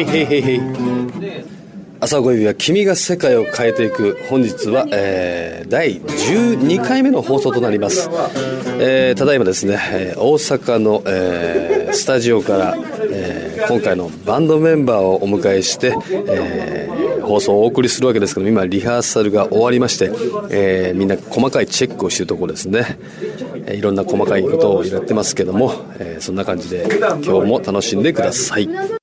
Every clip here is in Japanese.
いへいへい朝ごいは君が世界を変えていく本日は、えー、第12回目の放送となります、えー、ただいまですね、え、大阪の、えー、スタジオから、えー、今回のバンドメンバーをお迎えして、えー、放送をお送りするわけですけど今リハーサルが終わりまして、えー、みんな細かいチェックをしてるところですね、いろんな細かいことをやってますけども、えー、そんな感じで今日も楽しんでください。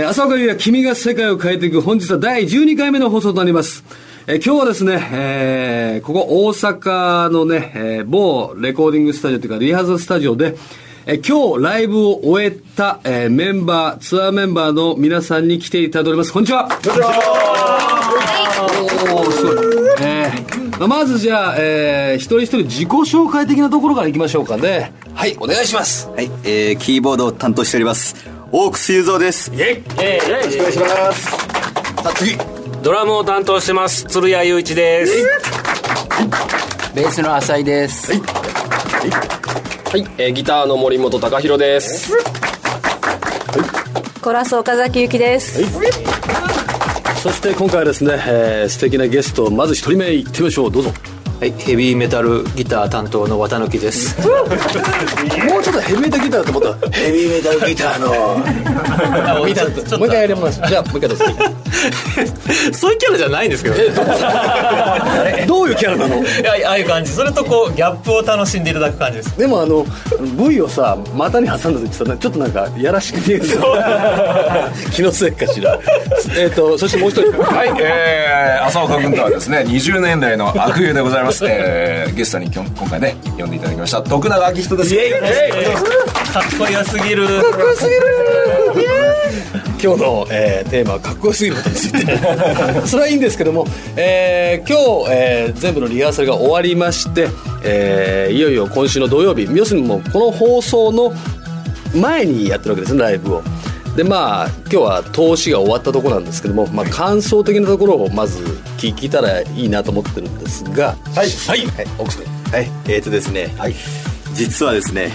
えー、朝岡優也君が世界を変えていく本日は第12回目の放送となります。えー、今日はですね、えー、ここ大阪のね、えー、某レコーディングスタジオというかリハーサルスタジオで、えー、今日ライブを終えた、えー、メンバー、ツアーメンバーの皆さんに来ていただいております。こんにちは。こんにちは。おー、すごい。えー、まずじゃあ、えー、一人一人自己紹介的なところからいきましょうかね。はい、お願いします。はい、えー、キーボードを担当しております。オークス雄三です。イェイ。よろしくお願いします。さあ次。ドラムを担当してます。鶴谷雄一です。ベースの浅井です。はい、はい、えー、ギターの森本隆弘です、はい、コラス岡崎由紀です、はい。そして今回はですね、えー、素敵なゲストまず一人目いってみましょう。どうぞはいヘビーメタルギター担当の綿貫です。もうちょっとヘビーメタルギターって思った。ヘビーメタルギターの。ギターもう一回やります。じゃあもう一回どうぞ。そういうキャラじゃないんですけどどういうキャラなの？いやああいう感じ。それとこうギャップを楽しんでいただく感じです。でもあの V をさ股に挟んだ時さちょっとなんかやらしく見える。気のせいかしら。えっ、とそしてもう一人。はいえー、浅岡君とはですね20年来の悪友でございますます、えー、ゲストに今今回ね呼んでいただきました。徳永明人です。かっこよすぎる。かっこよすぎる。今日の、えー、テーマはかっこよすぎることについて。それはいいんですけども、えー、今日、えー、全部のリハーサルが終わりまして、えー、いよいよ今週の土曜日要するにもうこの放送の前にやってるわけですねライブをでまあ今日は投資が終わったところなんですけども、まあ、感想的なところをまず聞いたらいいなと思ってるんですが。はい。はい、はい、奥さん。はい。えーとですね、はい、実はですね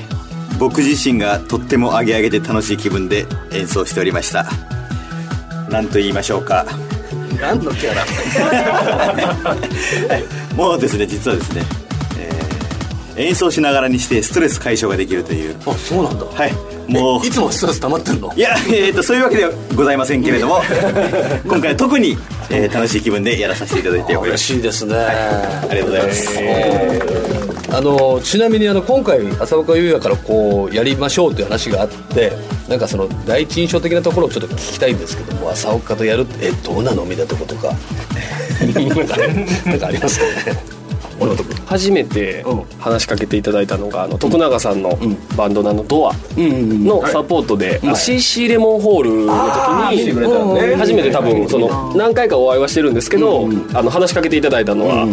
僕自身がとってもアゲアゲで楽しい気分で演奏しておりました。何と言いましょうか。何のキャラ？もうですね実はですね、えー、演奏しながらにしてストレス解消ができるという。あそうなんだ。はいもう。いつもストレス溜まってんの？いや、えーと、そういうわけではございませんけれども 今回は特に、えー、楽しい気分でやらさせていただいております。嬉しいですね、はい、ありがとうございます、えー、あのちなみにあの今回浅岡優也からこうやりましょうという話があってなんかその第一印象的なところをちょっと聞きたいんですけども浅岡とやるってえどうなの？みたいなとことか。なんかありますかね？初めて話しかけていただいたのがあの徳永さんのバンドののドアのサポートで CC レモンホールの時に初めて多分その何回かお会いはしてるんですけどあの話しかけていただいたのは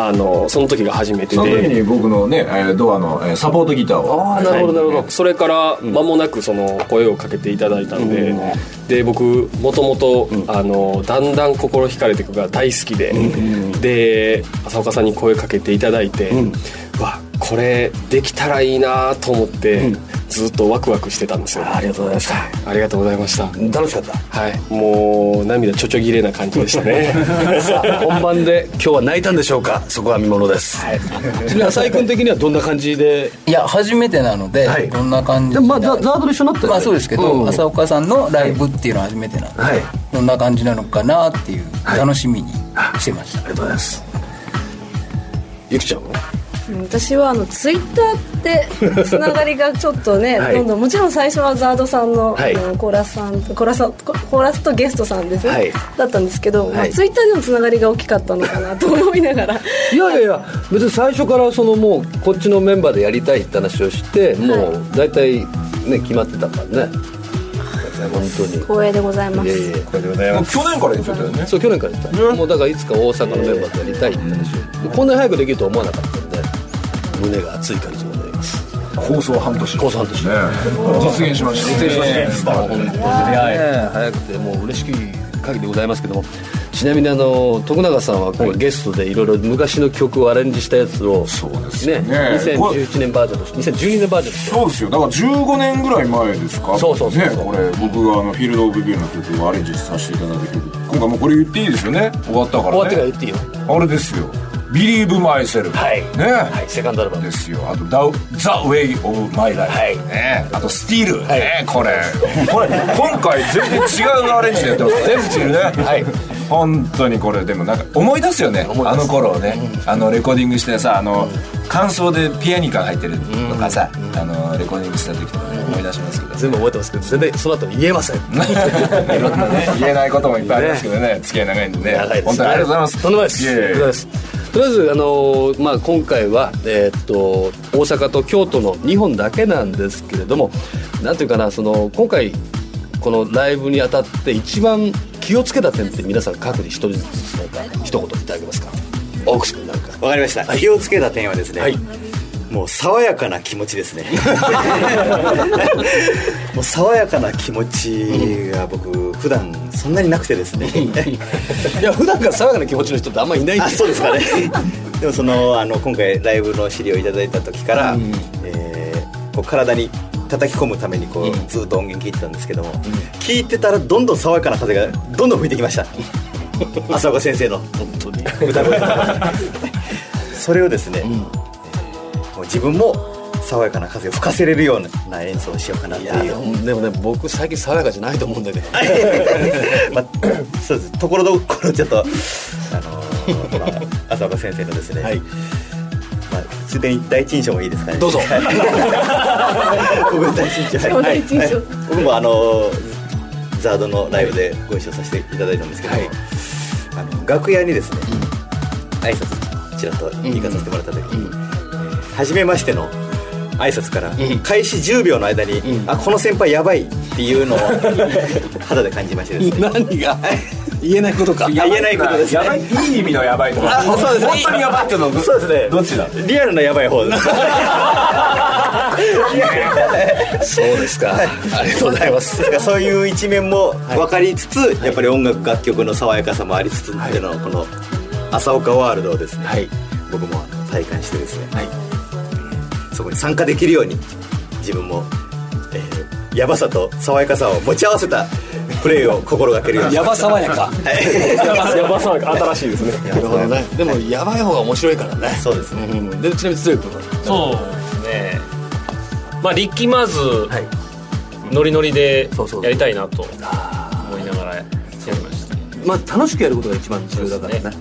あのその時が初めてで。その時に僕のねドアのサポートギターを。ああなるほどなるほど。それから間もなくその声をかけていただいたんでで僕もともとだんだん心惹かれていくが大好きでで浅岡さんに声かけていただいてわこれできたらいいなと思って、ずっとワクワクしてたんですよ。ありがとうございました。ありがとうございました。楽しかった？はいもう涙ちょちょぎれな感じでしたね。さあ本番で今日は泣いたんでしょうか？そこは見ものです、はい、ちなみに浅井君的にはどんな感じで？いや初めてなので、はい、どんな感じでまあザザードで一緒になったまあそうですけど、うん、浅岡さんのライブっていうのは初めてなんで、はい、どんな感じなのかなっていう楽しみにしてました、ありがとうございます。ゆきちゃんは？私はあのツイッターってつながりがちょっとね、はい、どんどんもちろん最初はザードさんの,、はい、のコーラスさんコーラスコーラスとゲストさんですね、はい、だったんですけど、まあ、ツイッターでのつながりが大きかったのかなと思いながら。いやいやいや別に最初からそのもうこっちのメンバーでやりたいって話をしてもう大体ね決まってたからね。本当に。光栄でございます。いやいや光栄でございます。去年から言ってたよね。そう去年から言った。もうだからいつか大阪のメンバーとやりたいって話を。こんなに早くできるとは思わなかった。胸が熱い感じでございます。構想半年。構想半年。ね。実現しました。実現しました、本当に早くてもう嬉しい限りでございますけども。ちちなみにあの徳永さんは今回ゲストでいろいろ昔の曲をアレンジしたやつをそうですね。ね2011年バージョンとして2012年バージョンそうですよ。だから15年ぐらい前ですか？そうそうそうねこれ僕があのフィールド・オブ・ビューの曲をアレンジさせていただいた曲今回もうこれ言っていいですよね？終わったからね。終わってから言っていいよ。あれですよ Believe Myself. はい。ね。はい。セカンドアルバム。ですよ。あと The Way of My Life はい。ね。あと Still ねこれ。これ。今回全然違うアレンジでやってます。ね Still ね。はい。本当にこれでもなんか思い出すよね。あの頃をね。あのレコーディングしてさあの感想でピアニカが入ってるとかさあのレコーディングした時とかね思い出しますけど。全部覚えてますけど全然その後言えません。いろんなね言えないこともいっぱいありますけどね。付き合い長いんでね。本当にありがとうございます。とんでもないですとりあえず、あのーまあ、今回は、えーっと大阪と京都の2本だけなんですけれどもなんていうかなその今回このライブにあたって一番気をつけた点って皆さん各自一人ずつなんか一言いただけますか？オークス君なんかわかりました、気をつけた点はですね、はいもう爽やかな気持ちですね。もう爽やかな気持ちが僕普段そんなになくてですね。いや普段から爽やかな気持ちの人ってあんまりいない。んあそうですかね。でもそのあの今回ライブの資料をいただいた時から、えーこう体に叩き込むためにこう、ずっと音源聞いてたんですけども、聞いてたらどんどん爽やかな風がどんどん吹いてきました。浅岡先生の。本当に。歌声それをですね、う自分も爽やかな風を吹かせれるような演奏をしようかなっていいうやでもね僕最近爽やかじゃないと思うんだけど まあ、そうです。ところどころちょっとあのーまあ、浅岡先生のですね、はい。まあ、ついでに第一印象もいいですかね。どうぞ。僕の第一印象。はい。僕もあのーザードのライブでご一緒させていただいたんですけど、はい。あの楽屋にですね、挨拶ちらっと行かさせてもらった時に、えー初めましての挨拶から開始10秒の間に、あこの先輩やばいっていうのを 肌で感じましてですね。何が？言えないことか。言えないことですね。やばい。いい意味のやばいとか。あそうですね。本当にやばいっていうのはそうですね。どっちだ？リアルなやばい方です。そうですか、ありがとうございます。だからそういう一面も分かりつつ、やっぱり音楽楽曲の爽やかさもありつつっていうのをこの朝岡ワールドをですね、はい。僕も体感してですね、そこに参加できるように自分も、えーやばさと爽やかさを持ち合わせたプレーを心がけるように。やば爽やか。は いやばさが新しいですね。なるほどねでもやばい方が面白いからね。そうですね、うん。でちなみに強い君は？そう。ですねまあリッキーマーズ、はいノリノリでやりたいなと思いながらやりました。まあ楽しくやることが一番重要だからね。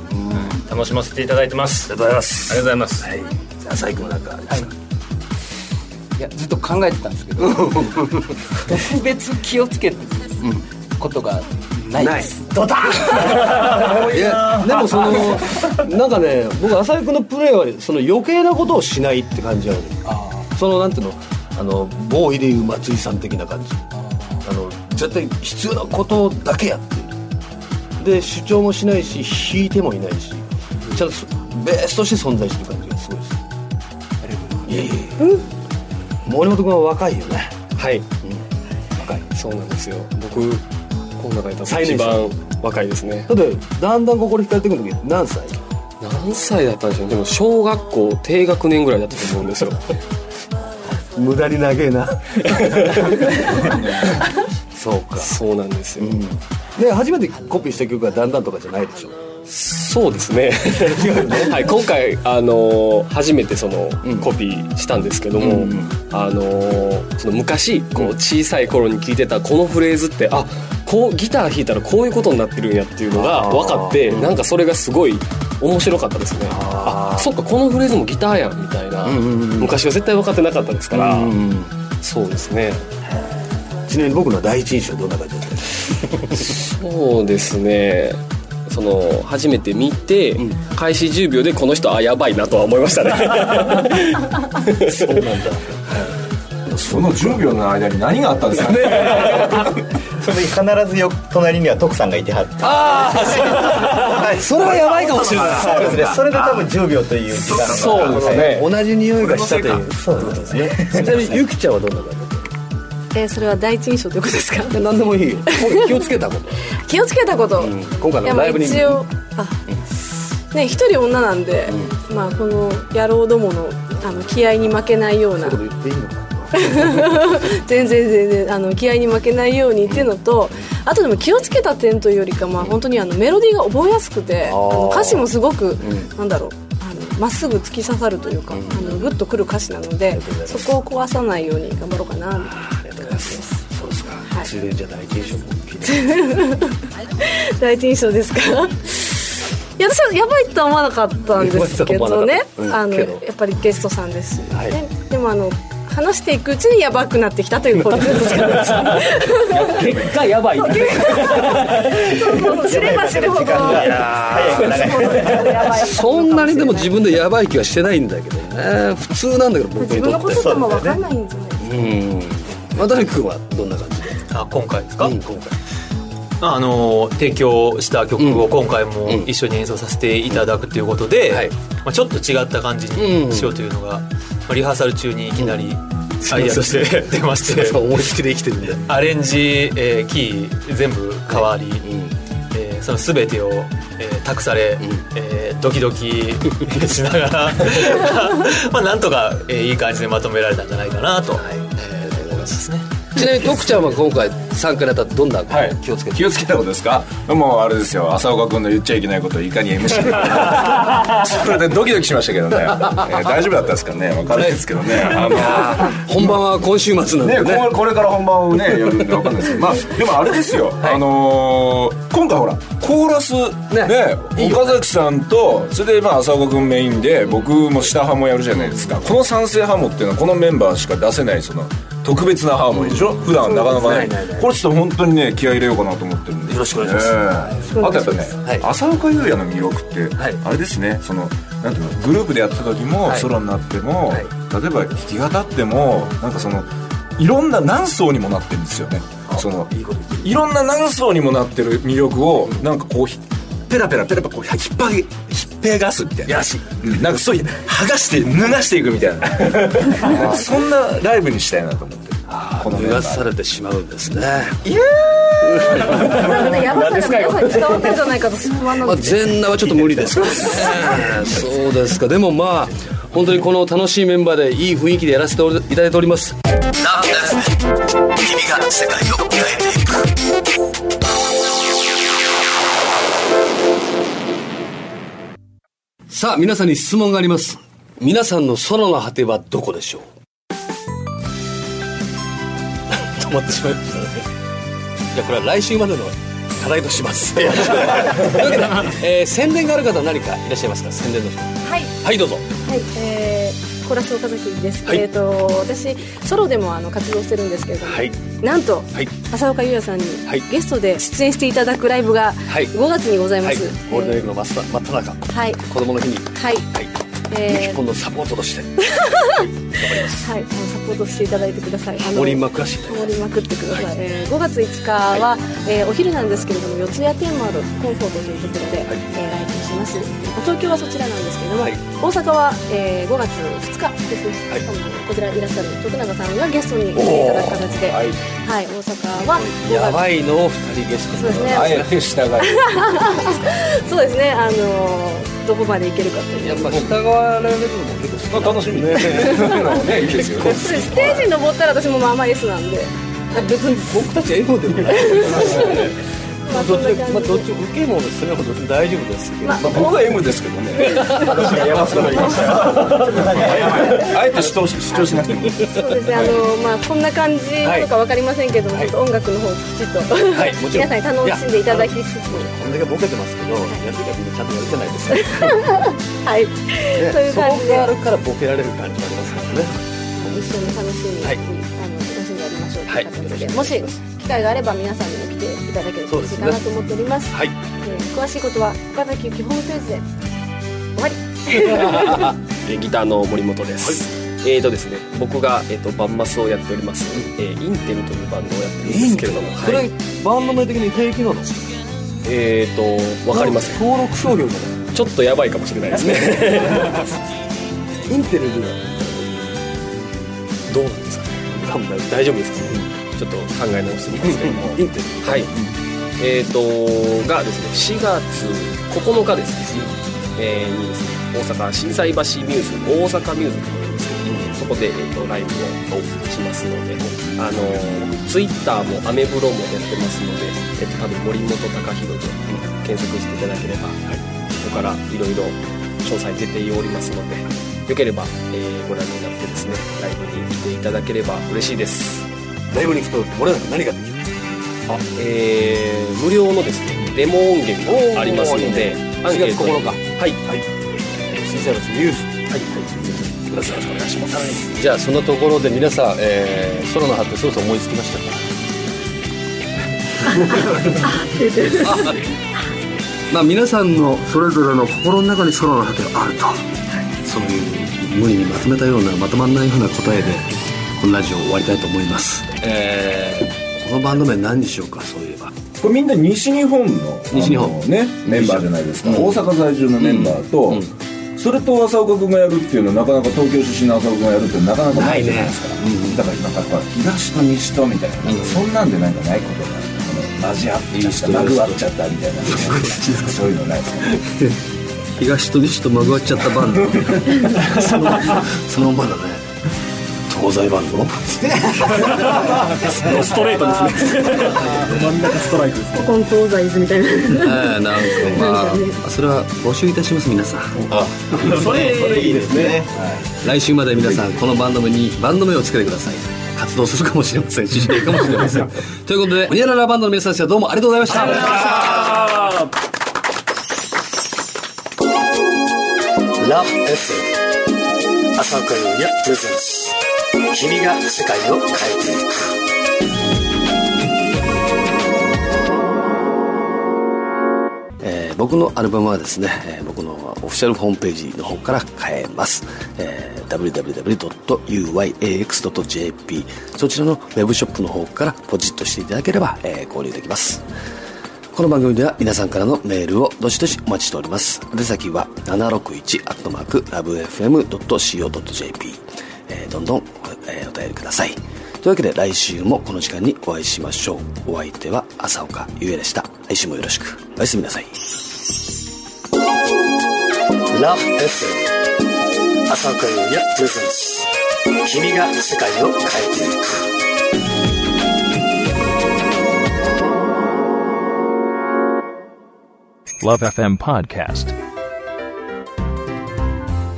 楽しませていただいてます。ありがとうございます。ありがとうございます。はい。じゃあ最後なんかありますか？いやずっと考えてたんですけど特別気をつけてことがないです。いやでもそのなんかね僕浅井君のプレーはその余計なことをしないって感じなの。そのなんていうの？あのボーイでいう松井さん的な感じ。あの絶対必要なことだけやって。るで主張もしないし弾いてもいないしちゃんとベースとして存在してる感じがすごいです。いやいやいや森本君は若いよね。はい。若い。そうなんですよ。僕この中で多分一番若いですね。だってだんだん心惹かれてくる時何歳？何歳だったんでしょうね。でも小学校低学年ぐらいだったと思うんですよ。無駄に長えな。そうか。そうなんですよ、で初めてコピーした曲がだんだんとかじゃないでしょそうですね。はい、今回、あのー初めてその、コピーしたんですけども、あのーその昔こう小さい頃に聞いてたこのフレーズってあこうギター弾いたらこういうことになってるんやっていうのが分かってなんかそれがすごい面白かったですね。あそっかこのフレーズもギターやんみたいな、昔は絶対分かってなかったですから、そうですね。ちなみに僕の第一印象はどんな感じだった そうですねその初めて見て、開始10秒でこの人あやばいなとは思いましたね。そうなんだ。その10秒の間に何があったんですかね。その時必ずよ隣には徳さんがいてはって。はい。それはやばいかもしれない。そうですね。それで多分10秒という時間がそうですね。同じ匂いがしたという。そうですね。ちなみにゆきちゃんはどんな感じ？だっえー、それは第一印象ということですか？何でもいい。よ気をつけたこと。気をつけたこと、うん、今回のライブに。一応あね一人女なんで、うん、まあこの野郎どものあの気合に負けないような。そう言っていいのか 全然全然あの気合に負けないようにっていうのとあとでも気をつけた点というよりか、まあ、本当にあのメロディーが覚えやすくてあの歌詞もすごく、うん、なんだろうまっすぐ突き刺さるというか、うん、あのグッとくる歌詞なのでそこを壊さないように頑張ろうかなみたいなありがとうございます。そうですか、はい、ついでじゃあ第一印象も聞いて。第一印象ですか？いや私はやばいとは思わなかったんですけどね、うん、あのやっぱりゲストさんです、はい、でもあの話していくうちにやばくなってきたということです 結果やばい。そうそう知れば知るほど。そんなにでも自分でやばい気はしてないんだけどね。普通なんだけど僕にとって。自分のこととも分かんないんじゃないですか。うん渡君はどんな感じで？あ今回ですか、うん、今回。あの提供した曲を今回も一緒に演奏させていただくということで、うんはい、まあ、ちょっと違った感じにしようというのが、まあ、リハーサル中にいきなりアイデアとして出まして。思いつきで生きてるんで。アレンジ、えー、キー全部変わり、うん、えー、その全てを、えー、託され、うん、えー、ドキドキ しながら まあなんとか、えー、いい感じでまとめられたんじゃないかなと、はいえー、思いますね。ちなみに徳ちゃんは今回参加にあたってどんな気をつけて、はい、気をつけたことですか？もうあれですよ。浅岡君の言っちゃいけないことをいかに MC それでドキドキしましたけどね、えー、大丈夫だったですかね？分からないですけどね。あの本番は今週末なんでね。ねこれから本番をねやるんで分かんないですけど。まあでもあれですよ、はい、あのー、今回ほらコーラスねね岡崎さんとそれでまあ浅岡君メインで僕も下ハモやるじゃないですか。この賛成ハモっていうのはこのメンバーしか出せないその特別なハーモニーでしょ、うん、普段なかなかない。これちょっと本当にね気合い入れようかなと思ってるんで。よろしくお願いします、えー、あとやっぱね、はい、浅岡優也の魅力って、はい、あれですねそのなんていうのグループでやった時も、ソロになっても、例えば弾き語ってもなんかそのいろんな何層にもなってるんですよね。そのいろんな何層にもなってる魅力をなんかこうペラペラペラペラこう引っ張り引っぺがすみたいな。なんかそういう剥がして脱がしていくみたいな。そんなライブにしたいなと思って。この脱がされてしまうんですね。いやなんかやばさが皆さんに伝わったんじゃないかと不安なんです全裸はちょっと無理です。ね そうですか。でもまあ本当にこの楽しいメンバーでいい雰囲気でやらせていただいております。君が世界を変えていくさあ皆さんに質問があります。皆さんの空の果てはどこでしょう？止まってしまいましたね。じゃあこれは来週までの課題とします。というわけで、えー、宣伝がある方何かいらっしゃいますか？宣伝の人。はい。はいどうぞ。はいえー、コラス岡崎です、はい、えっ、ー、と私ソロでもあの活動してるんですけれども、はい、なんと、はい、浅岡優也さんに、ゲストで出演していただくライブが5月にございます、ゴールデンウィークの真っ只中、はい、子供の日に。はい、はい。えー、本のサポートとして。はい、はい。サポートしていただいてください。ハモりまくらしハモりまくってください、はい、えー、5月5日は、はい、えー、お昼なんですけれども四谷天丸コンフォートというところで、はい、えー、ライブします。東京はそちらなんですけれども、はい、大阪は、えー、5月2日ですね、はい、こちらいらっしゃる徳永さんがゲストに来ていただく形で、はい、はい、大阪はやばいの2人ゲストそうですね。あえて従い。そうですね。あのどこまでいけるかっていう。やっぱ従われるのも結構楽しみ。ね。ね。いいですよね。ステージに登ったら私もまあまあ S なんで。別に僕たち M でもない まあ、どっち、まあ、どっち受けもですね、大丈夫ですけど、まあ、僕は M ですけどね。私が山下が言いました。あえて主張し、主張しなくても。そうですね、あの、まあ、こんな感じとかわかりませんけども、ちょっと音楽の方きちっと。はい、もちろん。皆さんに楽しんでいただきつつ。こんだけボケてますけど、やるときはみんなちゃんとやれてないです。はい。そういう感じで。あるからボケられる感じがありますからね。一緒に楽しんで、はい、んでやりましょうといもし。機会があれば皆さんにも来ていただけると嬉しいかなと思っております、ね、はい、えー、詳しいことは岡崎基本ホームページで。終わり。ギターの森本です、はい、えーとですね、僕が、えーと、バンマスをやっております、えー、インテルというバンドをやってるんですけれども、それ、はい、バンド名的に平気なの？えーと分かります登録商標じゃない？ちょっとやばいかもしれないですね。インテルでどうなんですかね。多分大丈夫ですちょっと考え直してみますけども。はい。えーとがですね4月9日ですね、えー、にですね大阪心斎橋ミューズ大阪ミューズというですけど、そこで、えーと、ライブをしますのであのツイッターもアメブロもやってますので、えーと、多分森本隆弘で検索していただければ、はい、そこからいろいろ詳細出ておりますのでよければ、えー、ご覧になってですねライブに来ていただければ嬉しいですライブに行くと漏れなく何ができる？あえー、無料のですねデモ音源がありますのでアンケート。9日。はい、はい。新生活ニュース。はい。はい。よろしくお願いします、はい、じゃあそのところで皆さん、えー、空の葉ってそろそろ思いつきましたか？まあ皆さんのそれぞれの心の中に空の果てがあると、はい、そういう無理にまとめたようなまとまらないような答えでこのラジオ終わりたいと思います、えー、このバンド名何にしようかそういえば。これみんな西日本の西日本。ねメンバーじゃないですか、うん、大阪在住のメンバーと、うん。うん。それと浅岡君がやるっていうのはなかなか東京出身の浅岡君がやるってなかなかないじゃないですか、ねうん、だからなんかやっぱ東と西とみたいな、うん、そんなんでなんかないことがこの交わっちゃったまぐわっちゃったみたいなそういうのないですかね。東と西とまぐわっちゃったバンド。そのそのままだね東西バンドストレートですね。真ん中ストライクですね。コン東西ズみたいな。えなんかまあそれは募集いたします皆さん。あそれそれいいですね、来週まで皆さんこのバンド名にバンド名をつけてください。活動するかもしれませんしないかもしれません。ということでホニャララバンドの皆さんでしたどうもありがとうございました。ありがとうございました。ラフ F 朝岡優也プレゼンス君が世界を変えていく。えー、僕のアルバムはですね、えー、僕のオフィシャルホームページの方から買えます、えー、www.uyax.jp そちらのウェブショップの方からポチッとしていただければ、えー、購入できます。この番組では皆さんからのメールをどしどしお待ちしております。宛先は 761-lovefm.co.jp えー、どんどん、便りください。というわけで来週もこの時間にお会いしましょう。お相手は朝岡優也でした。来週もよろしく。おやすみなさい。ラフ FM 朝岡優也プレゼンス君が世界を変えていく。LoveFM Podcast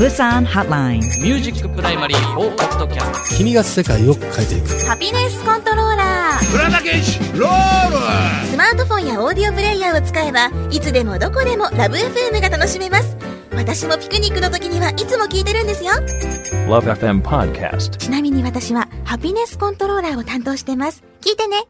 Busan Hotline. ミュージックプライマリー4ポッドキャスト君が世界を変えていく。ハピネスコントローラーロール。スマートフォンやオーディオプレイヤーを使えばいつでもどこでもラブ FM が楽しめます。私もピクニックの時にはいつも聞いてるんですよ。LoveFM Podcast. ちなみに私はハピネスコントローラーを担当してます。聞いてね